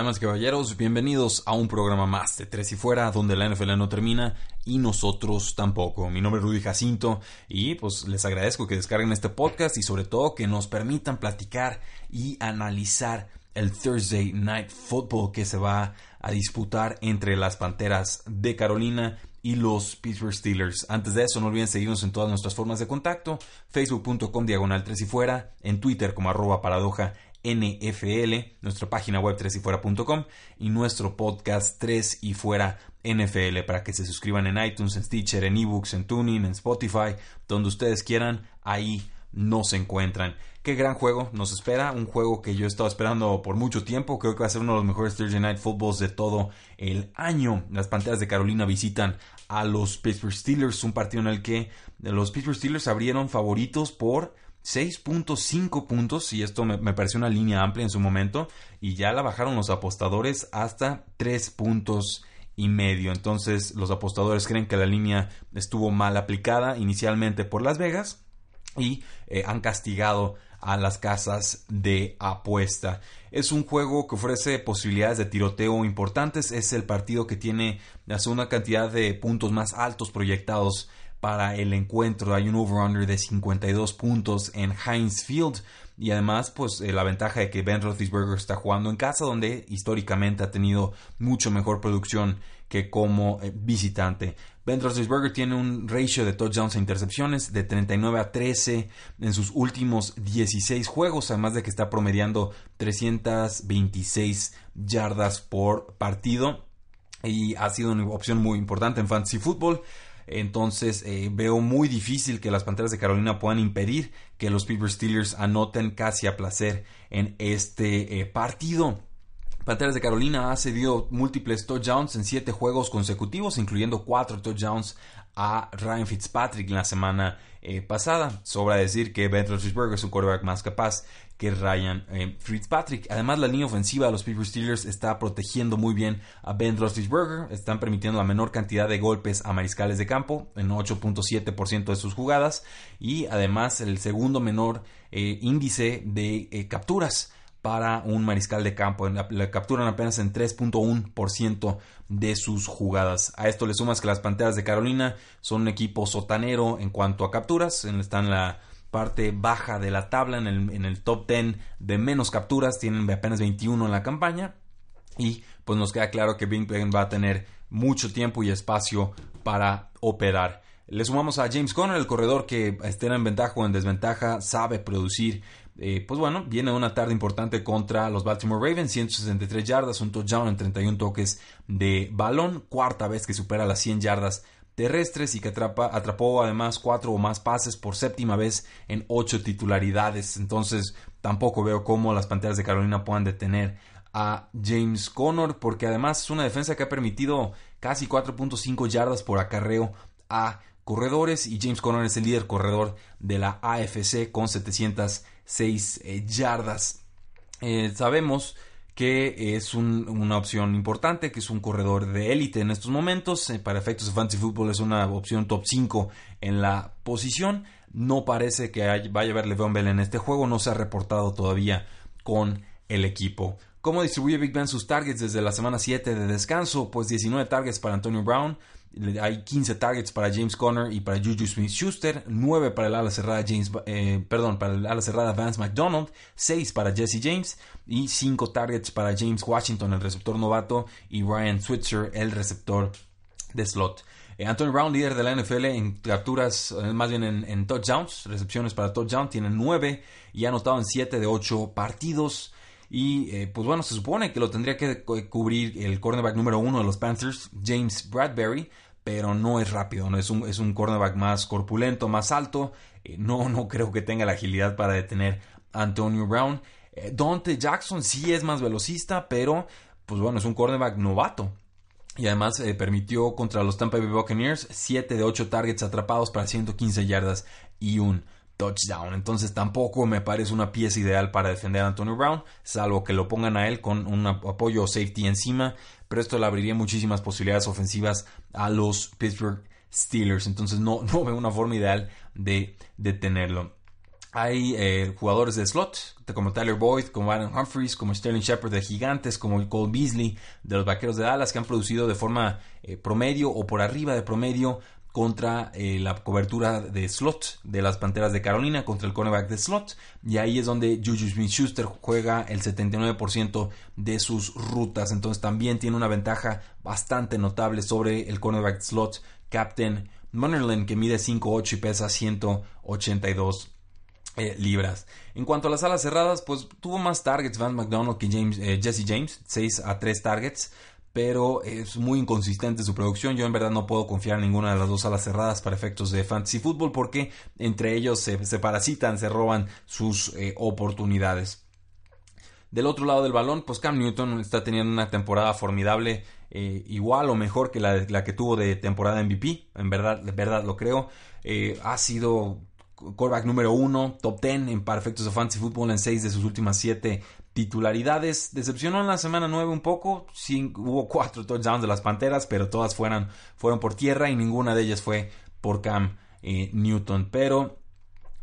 Damas caballeros, bienvenidos a un programa más de Tres y Fuera, donde la NFL no termina y nosotros tampoco. Mi nombre es Rudy Jacinto y pues les agradezco que descarguen este podcast y sobre todo que nos permitan platicar y analizar el Thursday Night Football que se va a disputar entre las Panteras de Carolina y los Pittsburgh Steelers. Antes de eso, no olviden seguirnos en todas nuestras formas de contacto, facebook.com diagonal 3 y fuera, en Twitter como arroba paradoja NFL, nuestra página web 3 y nuestro podcast 3 y fuera NFL para que se suscriban en iTunes, en Stitcher, en eBooks, en Tuning, en Spotify, donde ustedes quieran, ahí nos encuentran. Qué gran juego nos espera, un juego que yo he estado esperando por mucho tiempo, creo que va a ser uno de los mejores Thursday Night Footballs de todo el año. Las Panteras de Carolina visitan a los Pittsburgh Steelers, un partido en el que los Pittsburgh Steelers abrieron favoritos por 6.5 puntos y esto me, me, pareció una línea amplia en su momento y ya la bajaron los apostadores hasta 3 puntos y medio entonces los apostadores creen que la línea estuvo mal aplicada inicialmente por Las Vegas y eh, han castigado a las casas de apuesta. Es un juego que ofrece posibilidades de tiroteo importantes. Es el partido que tiene la segunda cantidad de puntos más altos proyectados para el encuentro. Hay un over-under de 52 puntos en Heinz Field. Y además, pues eh, la ventaja de que Ben Roethlisberger está jugando en casa, donde históricamente ha tenido mucho mejor producción que como eh, visitante. Ben Roethlisberger tiene un ratio de touchdowns e intercepciones de 39 a 13 en sus últimos 16 juegos, además de que está promediando 326 yardas por partido y ha sido una opción muy importante en fantasy football. Entonces eh, veo muy difícil que las Panteras de Carolina puedan impedir que los Pittsburgh Steelers anoten casi a placer en este eh, partido. Panteras de Carolina ha cedido múltiples touchdowns en siete juegos consecutivos, incluyendo cuatro touchdowns a Ryan Fitzpatrick en la semana eh, pasada. Sobra decir que Ben Roethlisberger es un quarterback más capaz que Ryan eh, Fitzpatrick. Además, la línea ofensiva de los Pittsburgh Steelers está protegiendo muy bien a Ben Roethlisberger. Están permitiendo la menor cantidad de golpes a mariscales de campo, en 8.7% de sus jugadas. Y además, el segundo menor eh, índice de capturas para un mariscal de campo. La, capturan apenas en 3.1% de sus jugadas. A esto le sumas que las Panteras de Carolina son un equipo sotanero en cuanto a capturas. Están en la parte baja de la tabla, en el, en el top 10 de menos capturas. Tienen apenas 21 en la campaña. Y pues nos queda claro que Big Ben va a tener mucho tiempo y espacio para operar. Le sumamos a James Conner, el corredor que esté en ventaja o en desventaja, sabe producir eh, pues bueno, viene una tarde importante contra los Baltimore Ravens, 163 yardas, un touchdown en 31 toques de balón, cuarta vez que supera las 100 yardas terrestres y que atrapa, atrapó además cuatro o más pases por séptima vez en ocho titularidades. Entonces tampoco veo cómo las Panteras de Carolina puedan detener a James Conner porque además es una defensa que ha permitido casi 4.5 yardas por acarreo a corredores y James Conner es el líder corredor de la AFC con 706 eh, yardas. Eh, sabemos que es una opción importante, que es un corredor de élite en estos momentos. Eh, para efectos de fantasy football es una opción top 5 en la posición. No parece que vaya a haber Le'Veon Bell en este juego, no se ha reportado todavía con el equipo. ¿Cómo distribuye Big Ben sus targets desde la semana 7 de descanso? Pues 19 targets para Antonio Brown, hay 15 targets para James Conner y para Juju Smith-Schuster, 9 para el ala cerrada James, eh, perdón, para el ala cerrada Vance McDonald, 6 para Jesse James y 5 targets para James Washington, el receptor novato, y Ryan Switzer, el receptor de slot. Eh, Antonio Brown, líder de la NFL en capturas, eh, más bien en, en, touchdowns, recepciones para touchdown, tiene 9 y ha anotado en 7 de 8 partidos. Y eh, pues bueno, se supone que lo tendría que cubrir el cornerback número uno de los Panthers, James Bradbury, pero no es rápido, ¿no? es, un, es un cornerback más corpulento, más alto. eh, no, no creo que tenga la agilidad para detener a Antonio Brown. Eh, Dante Jackson sí es más velocista, pero pues bueno, es un cornerback novato. Y además eh, permitió contra los Tampa Bay Buccaneers 7 de 8 targets atrapados para 115 yardas y un touchdown. Entonces tampoco me parece una pieza ideal para defender a Antonio Brown, salvo que lo pongan a él con un apoyo safety encima. Pero esto le abriría muchísimas posibilidades ofensivas a los Pittsburgh Steelers. Entonces no, no veo una forma ideal de detenerlo. Hay eh, jugadores de slot, como Tyler Boyd, como Aaron Humphries, como Sterling Shepard de Gigantes, como Cole Beasley de los Vaqueros de Dallas, que han producido de forma eh, promedio o por arriba de promedio contra eh, la cobertura de slot de las Panteras de Carolina, contra el cornerback de slot. Y ahí es donde Juju Smith-Schuster juega el 79% de sus rutas. Entonces también tiene una ventaja bastante notable sobre el cornerback slot, Captain Munnerlin, que mide 5'8 y pesa 182 eh, libras. En cuanto a las alas cerradas, pues tuvo más targets Van McDonald que James, eh, Jesse James, 6 a 3 targets, pero es muy inconsistente su producción. Yo en verdad no puedo confiar en ninguna de las dos alas cerradas para efectos de fantasy fútbol porque entre ellos se, parasitan, se roban sus eh, oportunidades. Del otro lado del balón, pues Cam Newton está teniendo una temporada formidable, igual o mejor que la, que tuvo de temporada MVP, en verdad, de verdad lo creo. ha sido quarterback número uno, top 10 en perfectos de fantasy football en seis de sus últimas siete titularidades. Decepcionó en la semana 9 un poco, hubo cuatro touchdowns de las Panteras, pero todas fueron, fueron por tierra y ninguna de ellas fue por Cam eh, Newton. Pero,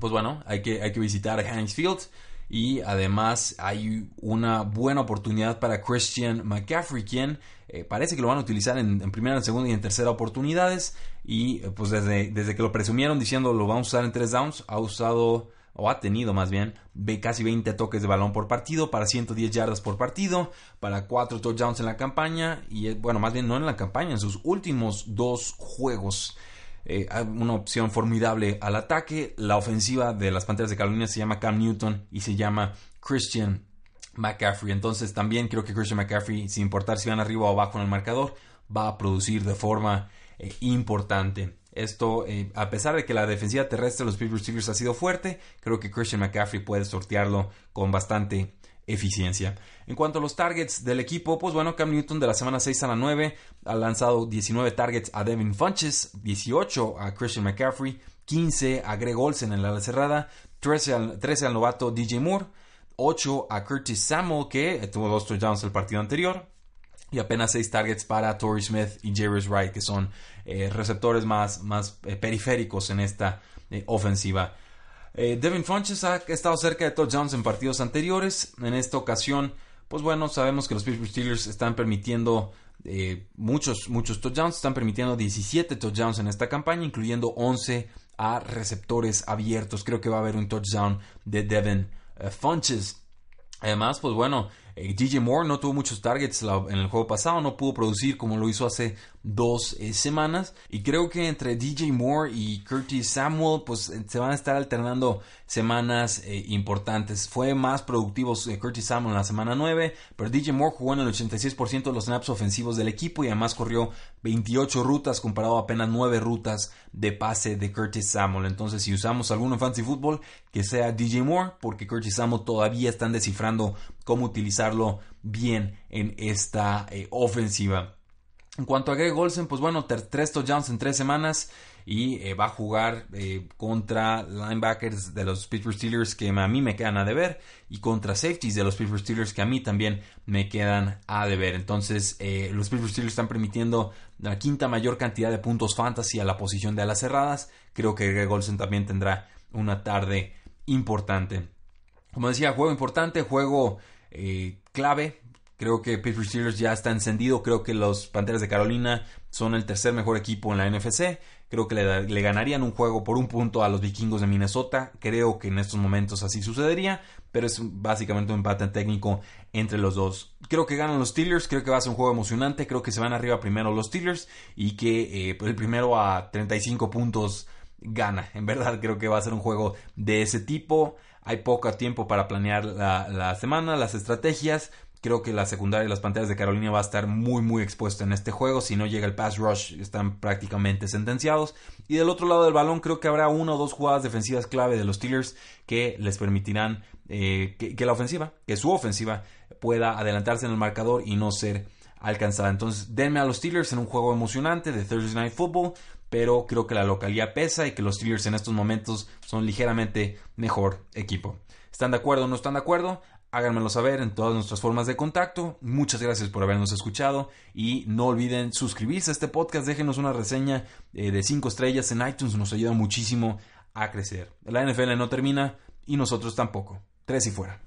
pues bueno, hay que, hay que visitar Heinz Field. Y además hay una buena oportunidad para Christian McCaffrey, quien eh, parece que lo van a utilizar en, primera, en segunda y en tercera oportunidades. Y eh, pues desde, desde que lo presumieron diciendo lo vamos a usar en tres downs, ha usado o ha tenido más bien casi 20 toques de balón por partido para 110 yardas por partido, para 4 touchdowns en la campaña y eh, bueno, más bien no en la campaña, en sus últimos dos juegos. una opción formidable al ataque. La ofensiva de las Panteras de Carolina se llama Cam Newton y se llama Christian McCaffrey. Entonces también creo que Christian McCaffrey, sin importar si van arriba o abajo en el marcador, va a producir de forma eh, importante. Esto, eh, a pesar de que la defensiva terrestre de los Pittsburgh Steelers ha sido fuerte, creo que Christian McCaffrey puede sortearlo con bastante eficiencia. En cuanto a los targets del equipo, pues bueno, Cam Newton de la semana 6 a la 9 ha lanzado 19 targets a Devin Funches, 18 a Christian McCaffrey, 15 a Greg Olsen en la cerrada, 13 al, 13 al novato DJ Moore, 8 a Curtis Samuel, que tuvo dos touchdowns el partido anterior. Y apenas 6 targets para Torrey Smith y Jerry Wright, que son eh, receptores más, más eh, periféricos en esta eh, ofensiva. Devin Funches ha estado cerca de touchdowns en partidos anteriores. En esta ocasión, pues bueno, sabemos que los Pittsburgh Steelers están permitiendo muchos, muchos touchdowns. Están permitiendo 17 touchdowns en esta campaña, incluyendo 11 a receptores abiertos. Creo que va a haber un touchdown de Devin Funches. Además, pues bueno, eh, DJ Moore no tuvo muchos targets en el juego pasado, no pudo producir como lo hizo hace dos eh, semanas. Y creo que entre DJ Moore y Curtis Samuel, pues se van a estar alternando semanas importantes. Fue más productivo Curtis Samuel en la semana 9, pero DJ Moore jugó en el 86% de los snaps ofensivos del equipo y además corrió 28 rutas comparado a apenas 9 rutas de pase de Curtis Samuel. Entonces, si usamos alguno en Fantasy Football, que sea DJ Moore, porque Curtis Samuel todavía están descifrando cómo utilizarlo bien en esta eh, ofensiva. En cuanto a Greg Olsen, pues bueno, tres touchdowns en tres semanas y eh, va a jugar eh, contra linebackers de los Pittsburgh Steelers que a mí me quedan a deber y contra safeties de los Pittsburgh Steelers que a mí también me quedan a deber. Entonces, los Pittsburgh Steelers están permitiendo la quinta mayor cantidad de puntos fantasy a la posición de alas cerradas. Creo que Greg Olsen también tendrá una tarde importante. Como decía, juego importante, juego eh, clave. Creo que Pittsburgh Steelers ya está encendido. Creo que los Panteras de Carolina son el tercer mejor equipo en la NFC. Creo que le, ganarían un juego por un punto a los vikingos de Minnesota. Creo que en estos momentos así sucedería. Pero es básicamente un empate técnico entre los dos. Creo que ganan los Steelers. Creo que va a ser un juego emocionante. Creo que se van arriba primero los Steelers. Y que eh, pues el primero a 35 puntos gana. En verdad creo que va a ser un juego de ese tipo. Hay poco tiempo para planear la, semana, las estrategias. Creo que la secundaria de las Panteras de Carolina va a estar muy muy expuesta en este juego. Si no llega el pass rush, están prácticamente sentenciados. Y del otro lado del balón creo que habrá una o dos jugadas defensivas clave de los Steelers que les permitirán eh, que, la ofensiva, que su ofensiva pueda adelantarse en el marcador y no ser alcanzada. Entonces denme a los Steelers en un juego emocionante de Thursday Night Football. Pero creo que la localidad pesa y que los Steelers en estos momentos son ligeramente mejor equipo. ¿Están de acuerdo o no están de acuerdo? háganmelo saber en todas nuestras formas de contacto. Muchas gracias por habernos escuchado y no olviden suscribirse a este podcast, déjenos una reseña eh, de 5 estrellas en iTunes, nos ayuda muchísimo a crecer. La NFL no termina y nosotros tampoco. Tres y fuera.